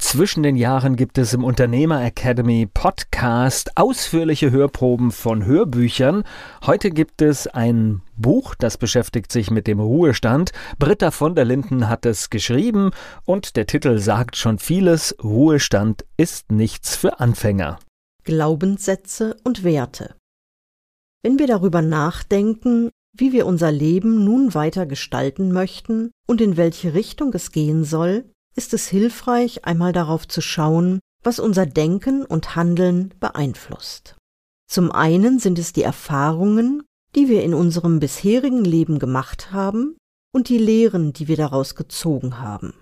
Zwischen den Jahren gibt es im Unternehmer Academy Podcast ausführliche Hörproben von Hörbüchern. Heute gibt es ein Buch, das beschäftigt sich mit dem Ruhestand. Britta von der Linden hat es geschrieben und der Titel sagt schon vieles. Ruhestand ist nichts für Anfänger. Glaubenssätze und Werte. Wenn wir darüber nachdenken, wie wir unser Leben nun weiter gestalten möchten und in welche Richtung es gehen soll, ist es hilfreich, einmal darauf zu schauen, was unser Denken und Handeln beeinflusst. Zum einen sind es die Erfahrungen, die wir in unserem bisherigen Leben gemacht haben und die Lehren, die wir daraus gezogen haben.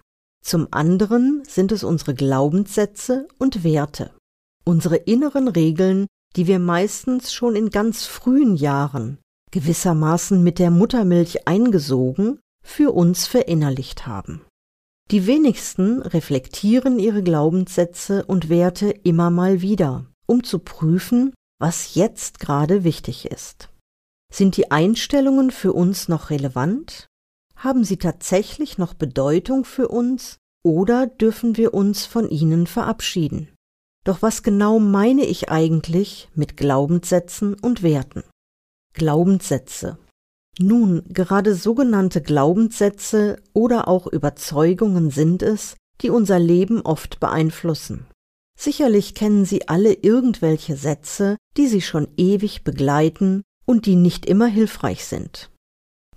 Zum anderen sind es unsere Glaubenssätze und Werte, unsere inneren Regeln, die wir meistens schon in ganz frühen Jahren, gewissermaßen mit der Muttermilch eingesogen, für uns verinnerlicht haben. Die wenigsten reflektieren ihre Glaubenssätze und Werte immer mal wieder, um zu prüfen, was jetzt gerade wichtig ist. Sind die Einstellungen für uns noch relevant? Haben sie tatsächlich noch Bedeutung für uns oder dürfen wir uns von ihnen verabschieden? Doch was genau meine ich eigentlich mit Glaubenssätzen und Werten? Glaubenssätze nun, gerade sogenannte Glaubenssätze oder auch Überzeugungen sind es, die unser Leben oft beeinflussen. Sicherlich kennen Sie alle irgendwelche Sätze, die Sie schon ewig begleiten und die nicht immer hilfreich sind.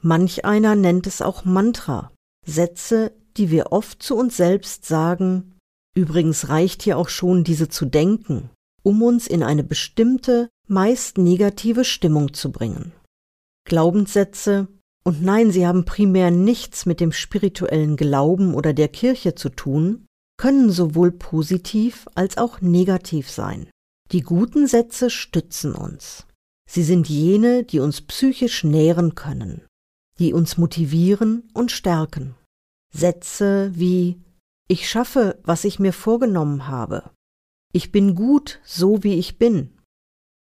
Manch einer nennt es auch Mantra, Sätze, die wir oft zu uns selbst sagen, übrigens reicht hier auch schon diese zu denken, um uns in eine bestimmte, meist negative Stimmung zu bringen. Glaubenssätze, und nein, sie haben primär nichts mit dem spirituellen Glauben oder der Kirche zu tun, können sowohl positiv als auch negativ sein. Die guten Sätze stützen uns. Sie sind jene, die uns psychisch nähren können, die uns motivieren und stärken. Sätze wie Ich schaffe, was ich mir vorgenommen habe. Ich bin gut, so wie ich bin.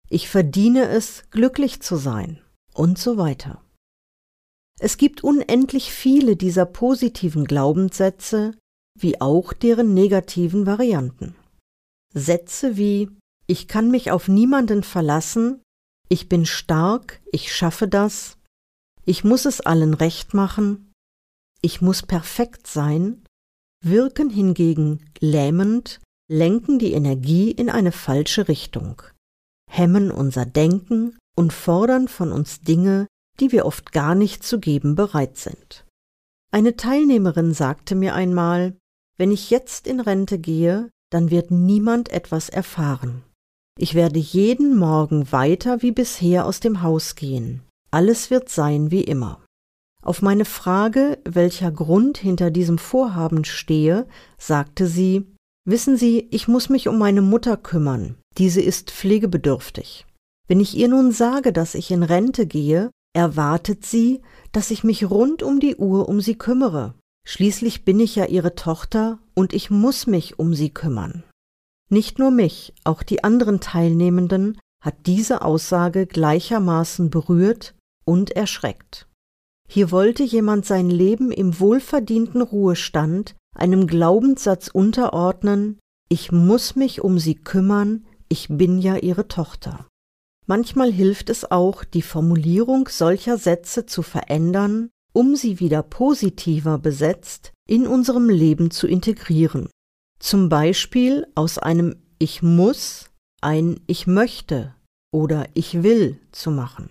Ich verdiene es, glücklich zu sein und so weiter. Es gibt unendlich viele dieser positiven Glaubenssätze, wie auch deren negativen Varianten. Sätze wie Ich kann mich auf niemanden verlassen, ich bin stark, ich schaffe das, ich muss es allen recht machen, ich muss perfekt sein, wirken hingegen lähmend, lenken die Energie in eine falsche Richtung, hemmen unser Denken und fordern von uns Dinge, die wir oft gar nicht zu geben bereit sind. Eine Teilnehmerin sagte mir einmal, wenn ich jetzt in Rente gehe, dann wird niemand etwas erfahren. Ich werde jeden Morgen weiter wie bisher aus dem Haus gehen. Alles wird sein wie immer. Auf meine Frage, welcher Grund hinter diesem Vorhaben stehe, sagte sie Wissen Sie, ich muss mich um meine Mutter kümmern. Diese ist pflegebedürftig. Wenn ich ihr nun sage, dass ich in Rente gehe, erwartet sie, dass ich mich rund um die Uhr um sie kümmere. Schließlich bin ich ja ihre Tochter und ich muss mich um sie kümmern. Nicht nur mich, auch die anderen Teilnehmenden hat diese Aussage gleichermaßen berührt und erschreckt. Hier wollte jemand sein Leben im wohlverdienten Ruhestand einem Glaubenssatz unterordnen, ich muss mich um sie kümmern, ich bin ja ihre Tochter. Manchmal hilft es auch, die Formulierung solcher Sätze zu verändern, um sie wieder positiver besetzt in unserem Leben zu integrieren. Zum Beispiel aus einem Ich muss ein Ich möchte oder Ich will zu machen.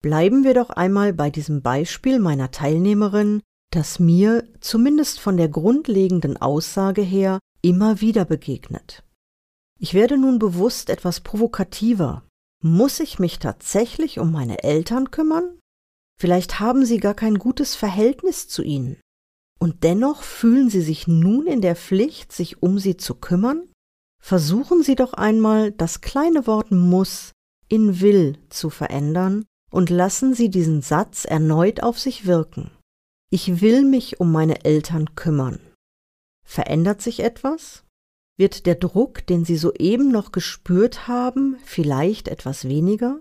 Bleiben wir doch einmal bei diesem Beispiel meiner Teilnehmerin, das mir zumindest von der grundlegenden Aussage her immer wieder begegnet. Ich werde nun bewusst etwas provokativer Muss ich mich tatsächlich um meine Eltern kümmern? Vielleicht haben sie gar kein gutes Verhältnis zu ihnen. Und dennoch fühlen sie sich nun in der Pflicht, sich um sie zu kümmern? Versuchen Sie doch einmal, das kleine Wort muss in will zu verändern und lassen Sie diesen Satz erneut auf sich wirken. Ich will mich um meine Eltern kümmern. Verändert sich etwas? Wird der Druck, den Sie soeben noch gespürt haben, vielleicht etwas weniger?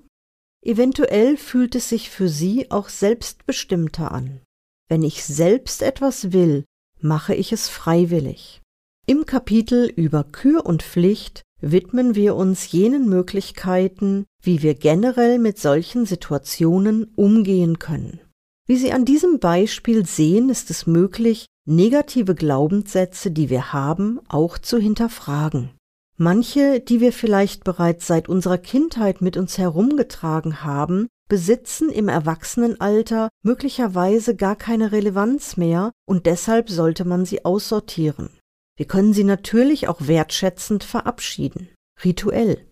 Eventuell fühlt es sich für Sie auch selbstbestimmter an. Wenn ich selbst etwas will, mache ich es freiwillig. Im Kapitel über Kür und Pflicht widmen wir uns jenen Möglichkeiten, wie wir generell mit solchen Situationen umgehen können. Wie Sie an diesem Beispiel sehen, ist es möglich, negative Glaubenssätze, die wir haben, auch zu hinterfragen. Manche, die wir vielleicht bereits seit unserer Kindheit mit uns herumgetragen haben, besitzen im Erwachsenenalter möglicherweise gar keine Relevanz mehr und deshalb sollte man sie aussortieren. Wir können sie natürlich auch wertschätzend verabschieden. Rituell.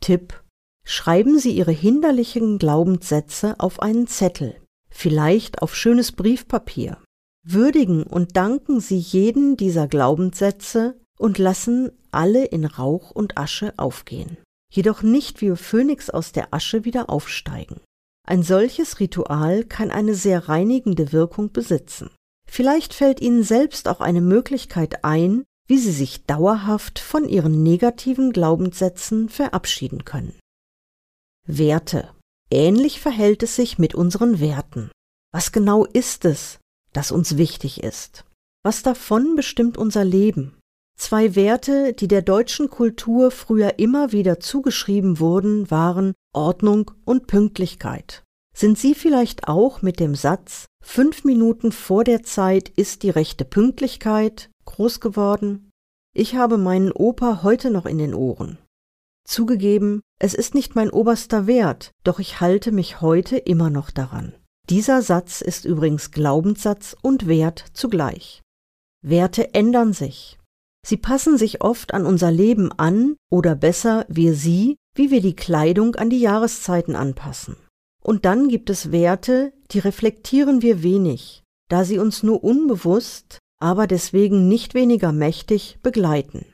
Tipp. Schreiben Sie Ihre hinderlichen Glaubenssätze auf einen Zettel, vielleicht auf schönes Briefpapier. Würdigen und danken Sie jeden dieser Glaubenssätze und lassen alle in Rauch und Asche aufgehen, jedoch nicht wie Phönix aus der Asche wieder aufsteigen. Ein solches Ritual kann eine sehr reinigende Wirkung besitzen. Vielleicht fällt Ihnen selbst auch eine Möglichkeit ein, wie Sie sich dauerhaft von Ihren negativen Glaubenssätzen verabschieden können. Werte. Ähnlich verhält es sich mit unseren Werten. Was genau ist es, das uns wichtig ist? Was davon bestimmt unser Leben? Zwei Werte, die der deutschen Kultur früher immer wieder zugeschrieben wurden, waren Ordnung und Pünktlichkeit. Sind Sie vielleicht auch mit dem Satz Fünf Minuten vor der Zeit ist die rechte Pünktlichkeit groß geworden? Ich habe meinen Opa heute noch in den Ohren. Zugegeben, es ist nicht mein oberster Wert, doch ich halte mich heute immer noch daran. Dieser Satz ist übrigens Glaubenssatz und Wert zugleich. Werte ändern sich. Sie passen sich oft an unser Leben an oder besser wir sie, wie wir die Kleidung an die Jahreszeiten anpassen. Und dann gibt es Werte, die reflektieren wir wenig, da sie uns nur unbewusst, aber deswegen nicht weniger mächtig begleiten.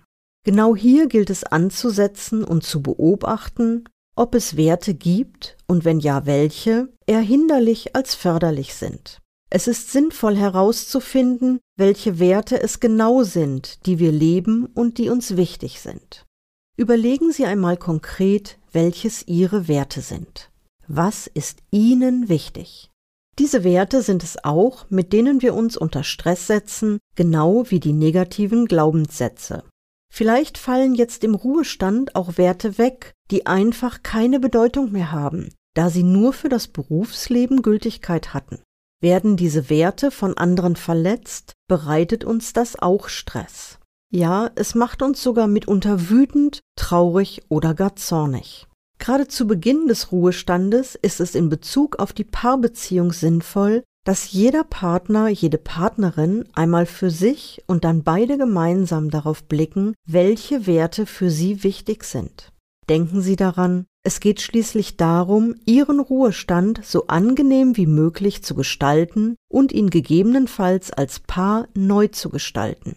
Genau hier gilt es anzusetzen und zu beobachten, ob es Werte gibt und wenn ja welche, eher hinderlich als förderlich sind. Es ist sinnvoll herauszufinden, welche Werte es genau sind, die wir leben und die uns wichtig sind. Überlegen Sie einmal konkret, welches Ihre Werte sind. Was ist Ihnen wichtig? Diese Werte sind es auch, mit denen wir uns unter Stress setzen, genau wie die negativen Glaubenssätze. Vielleicht fallen jetzt im Ruhestand auch Werte weg, die einfach keine Bedeutung mehr haben, da sie nur für das Berufsleben Gültigkeit hatten. Werden diese Werte von anderen verletzt, bereitet uns das auch Stress. Ja, es macht uns sogar mitunter wütend, traurig oder gar zornig. Gerade zu Beginn des Ruhestandes ist es in Bezug auf die Paarbeziehung sinnvoll, dass jeder Partner, jede Partnerin einmal für sich und dann beide gemeinsam darauf blicken, welche Werte für sie wichtig sind. Denken Sie daran, es geht schließlich darum, Ihren Ruhestand so angenehm wie möglich zu gestalten und ihn gegebenenfalls als Paar neu zu gestalten.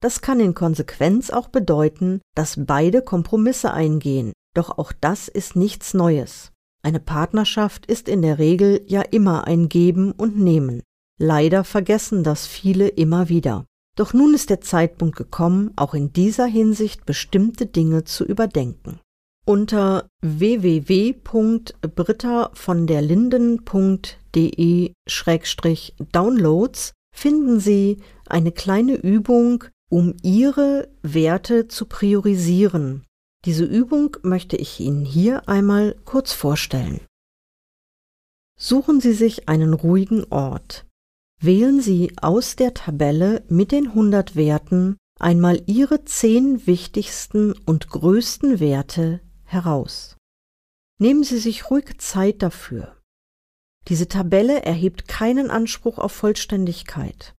Das kann in Konsequenz auch bedeuten, dass beide Kompromisse eingehen, doch auch das ist nichts Neues. Eine Partnerschaft ist in der Regel ja immer ein Geben und Nehmen. Leider vergessen das viele immer wieder. Doch nun ist der Zeitpunkt gekommen, auch in dieser Hinsicht bestimmte Dinge zu überdenken. Unter www.brittavonderlinden.de-downloads finden Sie eine kleine Übung, um Ihre Werte zu priorisieren. Diese Übung möchte ich Ihnen hier einmal kurz vorstellen. Suchen Sie sich einen ruhigen Ort. Wählen Sie aus der Tabelle mit den 100 Werten einmal Ihre zehn wichtigsten und größten Werte heraus. Nehmen Sie sich ruhig Zeit dafür. Diese Tabelle erhebt keinen Anspruch auf Vollständigkeit.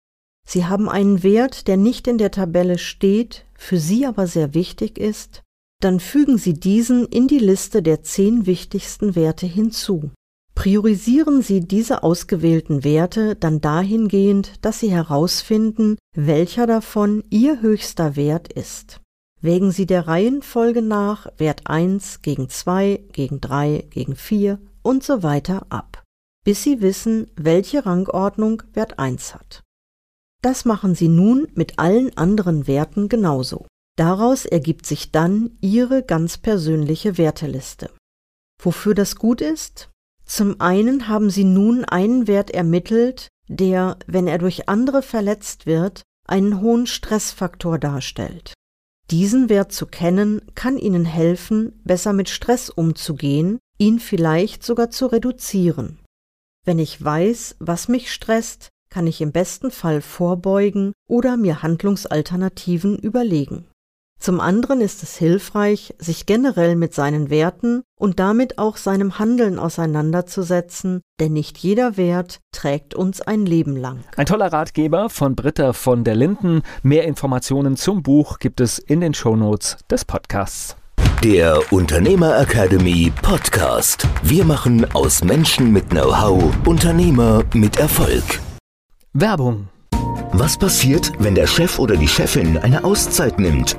Sie haben einen Wert, der nicht in der Tabelle steht, für Sie aber sehr wichtig ist, dann fügen Sie diesen in die Liste der zehn wichtigsten Werte hinzu. Priorisieren Sie diese ausgewählten Werte dann dahingehend, dass Sie herausfinden, welcher davon Ihr höchster Wert ist. Wägen Sie der Reihenfolge nach Wert 1 gegen 2, gegen 3, gegen 4 und so weiter ab, bis Sie wissen, welche Rangordnung Wert 1 hat. Das machen Sie nun mit allen anderen Werten genauso. Daraus ergibt sich dann Ihre ganz persönliche Werteliste. Wofür das gut ist? Zum einen haben Sie nun einen Wert ermittelt, der, wenn er durch andere verletzt wird, einen hohen Stressfaktor darstellt. Diesen Wert zu kennen, kann Ihnen helfen, besser mit Stress umzugehen, ihn vielleicht sogar zu reduzieren. Wenn ich weiß, was mich stresst, kann ich im besten Fall vorbeugen oder mir Handlungsalternativen überlegen. Zum anderen ist es hilfreich, sich generell mit seinen Werten und damit auch seinem Handeln auseinanderzusetzen, denn nicht jeder Wert trägt uns ein Leben lang. Ein toller Ratgeber von Britta von der Linden. Mehr Informationen zum Buch gibt es in den Shownotes des Podcasts. Der Unternehmer Academy Podcast. Wir machen aus Menschen mit Know-how Unternehmer mit Erfolg. Werbung. Was passiert, wenn der Chef oder die Chefin eine Auszeit nimmt?